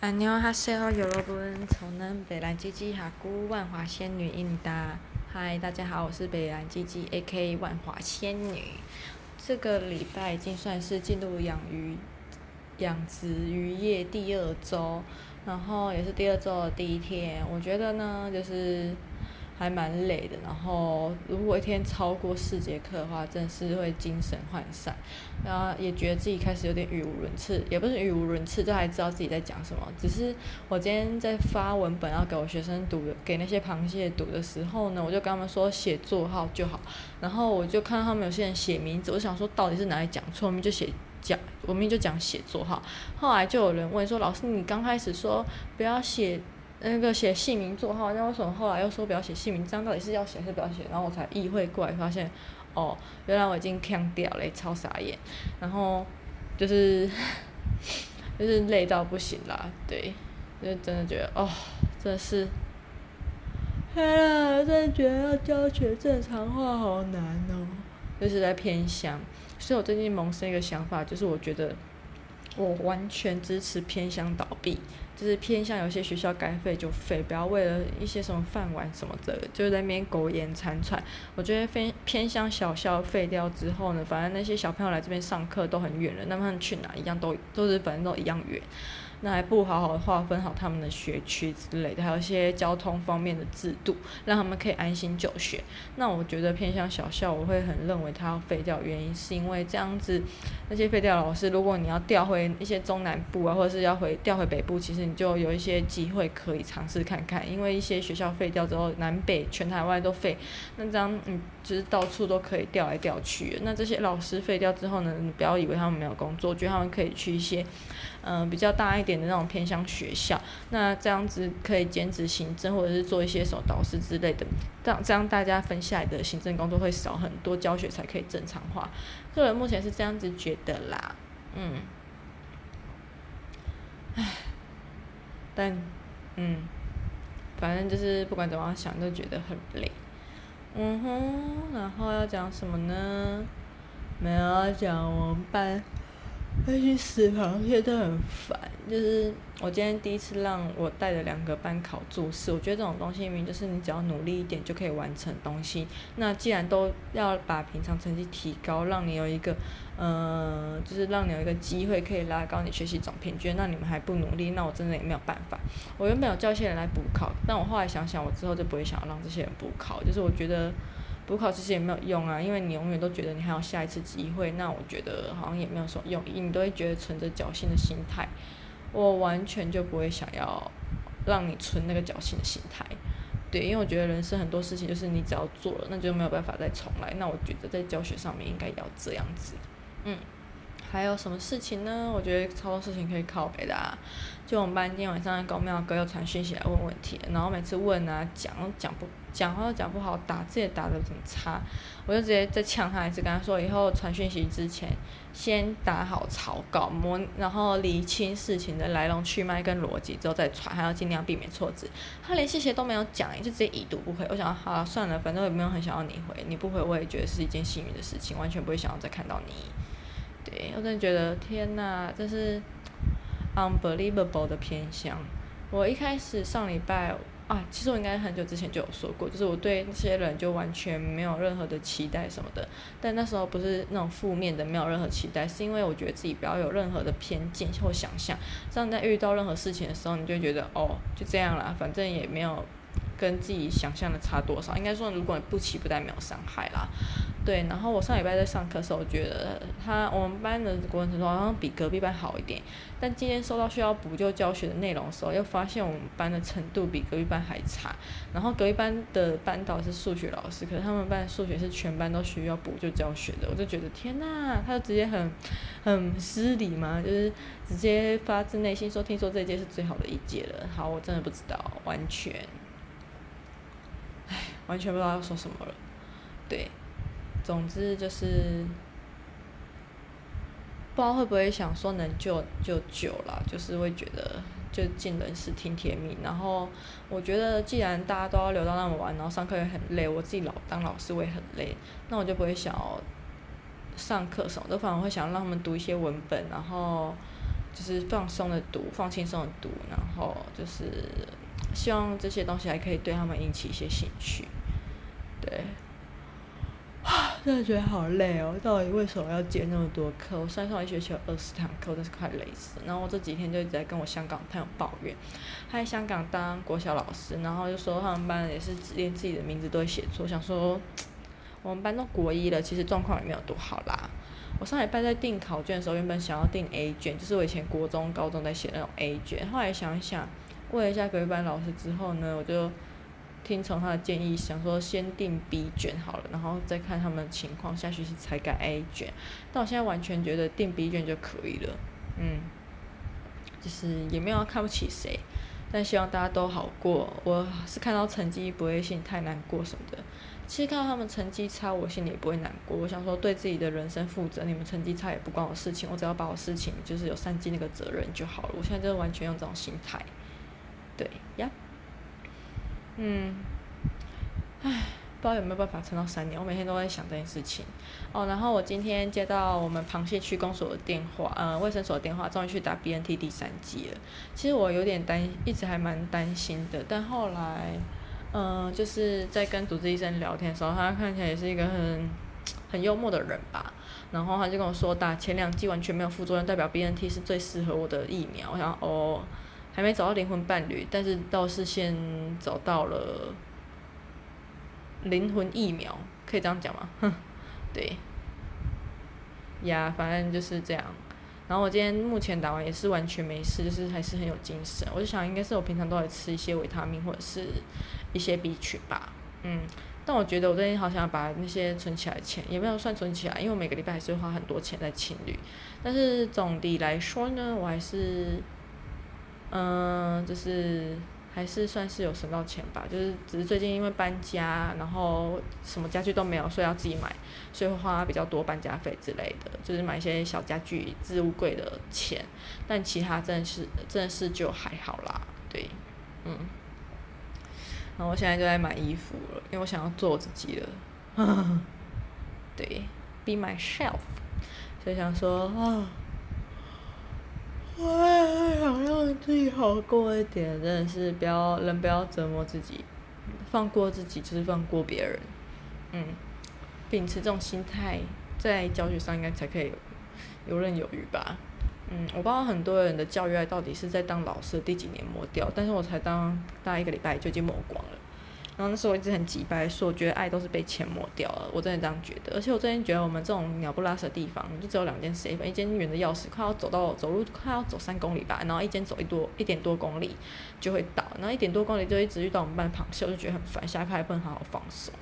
安妞哈塞哦，여러분，从南北兰吉吉哈姑万华仙女印达。嗨，大家好，我是北兰吉吉 A.K. 万华仙女。这个礼拜已经算是进入养鱼、养殖渔业第二周，然后也是第二周的第一天。我觉得呢，就是。 还蛮累的，然后如果一天超过四节课的话，真的是会精神涣散，然后也觉得自己开始有点语无伦次，也不是语无伦次，就还知道自己在讲什么。只是我今天在发文本要给我学生读，给那些螃蟹读的时候呢，我就跟他们说写座号就好，然后我就看到他们有些人写名字，我想说到底是哪里讲错，我们就写讲，我们就讲写作号。后来就有人问说，老师你刚开始说不要写。那个写姓名座号，那为什么后来又说不要写姓名？这样到底是要写还是不要写？然后我才意会过来，发现，哦，原来我已经呛掉了，超傻眼。然后，就是，就是累到不行啦，对，就真的觉得，哦，真的是，哎呀，真的觉得要教学正常化好难哦，就是在偏乡。所以我最近萌生一个想法，就是我觉得，我完全支持偏向倒闭。就是偏向有些学校该废就废，不要为了一些什么饭碗什么的，就在那边苟延残喘。我觉得偏偏向小校废掉之后呢，反正那些小朋友来这边上课都很远了，那么他们去哪一样都都是反正都一样远。那还不好好划分好他们的学区之类的，还有一些交通方面的制度，让他们可以安心就学。那我觉得偏向小校，我会很认为它要废掉，原因是因为这样子，那些废掉老师，如果你要调回一些中南部啊，或者是要回调回北部，其实你就有一些机会可以尝试看看。因为一些学校废掉之后，南北全台湾都废，那这样嗯，就是到处都可以调来调去。那这些老师废掉之后呢，你不要以为他们没有工作，觉得他们可以去一些。嗯、比较大一点的那种偏向学校，那这样子可以兼职行政，或者是做一些什么导师之类的，这样这样大家分下来的行政工作会少很多，教学才可以正常化。个人目前是这样子觉得啦，嗯，唉，但嗯，反正就是不管怎么想，都觉得很累。嗯哼，然后要讲什么呢？没有要讲我们班。那些死螃蟹都很烦，就是我今天第一次让我带的两个班考注释，我觉得这种东西明明就是你只要努力一点就可以完成东西。那既然都要把平常成绩提高，让你有一个，呃，就是让你有一个机会可以拉高你学习总平均，那你们还不努力，那我真的也没有办法。我原本有叫一些人来补考，但我后来想想，我之后就不会想要让这些人补考，就是我觉得。补考其实也没有用啊，因为你永远都觉得你还有下一次机会，那我觉得好像也没有什么用，你都会觉得存着侥幸的心态。我完全就不会想要让你存那个侥幸的心态，对，因为我觉得人生很多事情就是你只要做了，那就没有办法再重来。那我觉得在教学上面应该要这样子，嗯。还有什么事情呢？我觉得超多事情可以靠北的啊。就我们班今天晚上公庙哥又传讯息来问问题，然后每次问啊讲讲不讲话都讲不好，打字也打得很差，我就直接在呛他一次，跟他说以后传讯息之前先打好草稿，模然后理清事情的来龙去脉跟逻辑之后再传，还要尽量避免错字。他连谢谢都没有讲，就直接已读不回。我想好算了，反正也没有很想要你回，你不回我也觉得是一件幸运的事情，完全不会想要再看到你。对，我真的觉得天呐，这是 unbelievable 的偏向。我一开始上礼拜啊，其实我应该很久之前就有说过，就是我对那些人就完全没有任何的期待什么的。但那时候不是那种负面的，没有任何期待，是因为我觉得自己不要有任何的偏见或想象。这样在遇到任何事情的时候，你就觉得哦，就这样啦，反正也没有跟自己想象的差多少。应该说，如果你不期不待，没有伤害啦。对，然后我上礼拜在上课的时候，我觉得他我们班的国文程度好像比隔壁班好一点。但今天收到需要补救教学的内容的时候，又发现我们班的程度比隔壁班还差。然后隔壁班的班导是数学老师，可是他们班数学是全班都需要补救教学的。我就觉得天呐，他就直接很很失礼嘛，就是直接发自内心说，听说这届是最好的一届了。好，我真的不知道，完全，完全不知道要说什么了。对。总之就是，不知道会不会想说能救就救啦，就是会觉得就尽人事听天命。然后我觉得既然大家都要留到那么晚，然后上课也很累，我自己老当老师我也很累，那我就不会想要上课什么的，反而会想让他们读一些文本，然后就是放松的读，放轻松的读，然后就是希望这些东西还可以对他们引起一些兴趣。真的觉得好累哦！到底为什么要接那么多课？我算算一学期有二十堂课，真是快累死了。然后我这几天就一直在跟我香港朋友抱怨，他在香港当国小老师，然后就说他们班也是连自己的名字都会写错，想说我们班都国一了，其实状况也没有多好啦。我上礼拜在订考卷的时候，原本想要订 A 卷，就是我以前国中、高中在写那种 A 卷。后来想一想，问了一下隔壁班老师之后呢，我就听从他的建议，想说先定 B 卷好了，然后再看他们的情况，下学期才改 A 卷。但我现在完全觉得定 B 卷就可以了，嗯，就是也没有要看不起谁，但希望大家都好过。我是看到成绩不会心太难过什么的。其实看到他们成绩差，我心里也不会难过。我想说，对自己的人生负责，你们成绩差也不关我事情，我只要把我事情就是有善尽那个责任就好了。我现在就是完全用这种心态，对呀，嗯，唉，不知道有没有办法撑到三年。我每天都在想这件事情。哦，然后我今天接到我们螃蟹区公所的电话，呃，卫生所的电话，终于去打 BNT 第三剂了。其实我有点担，一直还蛮担心的，但后来。嗯、就是在跟主治医生聊天的时候，他看起来也是一个很很幽默的人吧。然后他就跟我说，打前两剂完全没有副作用，代表 BNT 是最适合我的疫苗。我想，哦，还没找到灵魂伴侣，但是倒是先找到了灵魂疫苗，可以这样讲吗？哼，对，呀，反正就是这样。然后我今天目前打完也是完全没事，就是还是很有精神。我就想，应该是我平常都会吃一些维他命或者是一些 B 群吧，嗯。但我觉得我最近好想把那些存起来的钱，也没有算存起来，因为我每个礼拜还是会花很多钱在情侣。但是总的来说呢，我还是，嗯，就是。还是算是有省到钱吧，就是只是最近因为搬家，然后什么家具都没有，所以要自己买，所以会花比较多搬家费之类的，就是买一些小家具、置物柜的钱，但其他真的是真的是就还好啦，对，嗯，然后我现在就在买衣服了，因为我想要做我自己了，对，be myself，所以想说啊想让自己好过一点，真的是不要人不要折磨自己，放过自己就是放过别人，嗯，秉持这种心态，在教学上应该才可以游刃有余吧，嗯，我不知道很多人的教育爱到底是在当老师第几年磨掉，但是我才当大一个礼拜就已经磨光了。然后那时候我一直很急白说，我觉得爱都是被钱抹掉了，我真的这样觉得。而且我最近觉得我们这种鸟不拉屎的地方，就只有两间食饭一间远的要死，快要走到走路快要走三公里吧，然后一间走一多一点多公里就会到，然后一点多公里就一直遇到我们班螃蟹，我就觉得很烦，下课还不能好好放松，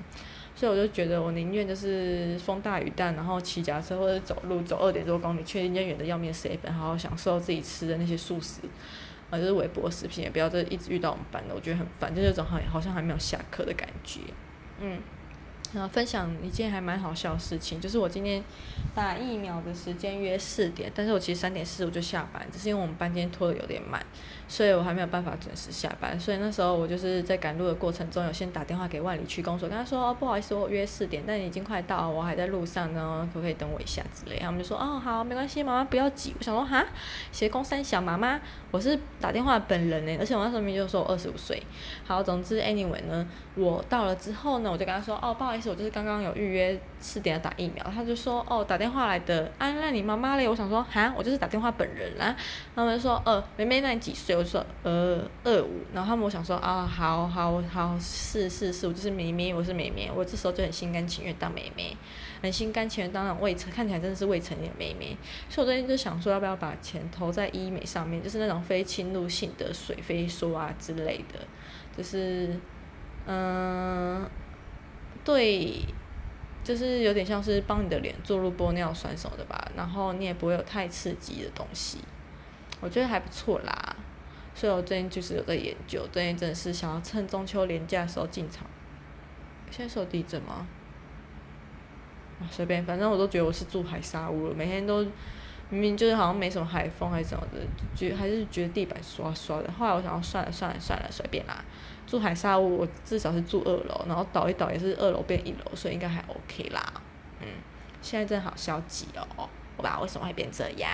所以我就觉得我宁愿就是风大雨大，然后骑脚车或者走路走二点多公里去一间远的要命 seven，好好享受自己吃的那些素食。啊，就是微博视频，也不要再一直遇到我们班的，我觉得很烦，就是这种好好像还没有下课的感觉，嗯。然后分享一件还蛮好笑的事情，就是我今天打疫苗的时间约四点，但是我其实三点四十五就下班，只是因为我们班今天拖得有点慢，所以我还没有办法准时下班。所以那时候我就是在赶路的过程中，有先打电话给万里区公所，跟他说，哦，不好意思，我约四点，但已经快到了，我还在路上呢，可不可以等我一下之类。他们就说哦好，没关系，妈妈不要急。我想说哈，斜攻三小妈妈，我是打电话本人呢，而且我那时候明就说我二十五岁。好，总之 anyway 呢，我到了之后呢，我就跟他说哦不好意思。我就是刚刚有预约四点要打疫苗，他就说哦打电话来的，啊那你妈妈嘞？我想说哈，我就是打电话本人啦。他们就说呃妹妹那你几岁？我就说呃二五。然后他们我想说啊好好好是是是，我就是妹妹，我是妹妹。我这时候就很心甘情愿当妹妹，很心甘情愿当那种未成看起来真的是未成年妹妹。所以我最近就想说要不要把钱投在医美上面，就是那种非侵入性的水飞梭啊之类的，就是嗯。对，就是有点像是帮你的脸做入玻尿酸什么的吧，然后你也不会有太刺激的东西，我觉得还不错啦。所以我最近就是有在研究，最近真的是想要趁中秋连假的时候进场。现在是有地震吗？啊，随便，反正我都觉得我是住海沙屋了，每天都明明就是好像没什么海风还是什么的，觉还是觉得地板刷刷的。后来我想要算了算了算了，随便啦。住海沙屋，我至少是住二楼，然后倒一倒也是二楼变一楼，所以应该还 OK 啦。嗯，现在真的好消极哦，我不知道为什么会变这样。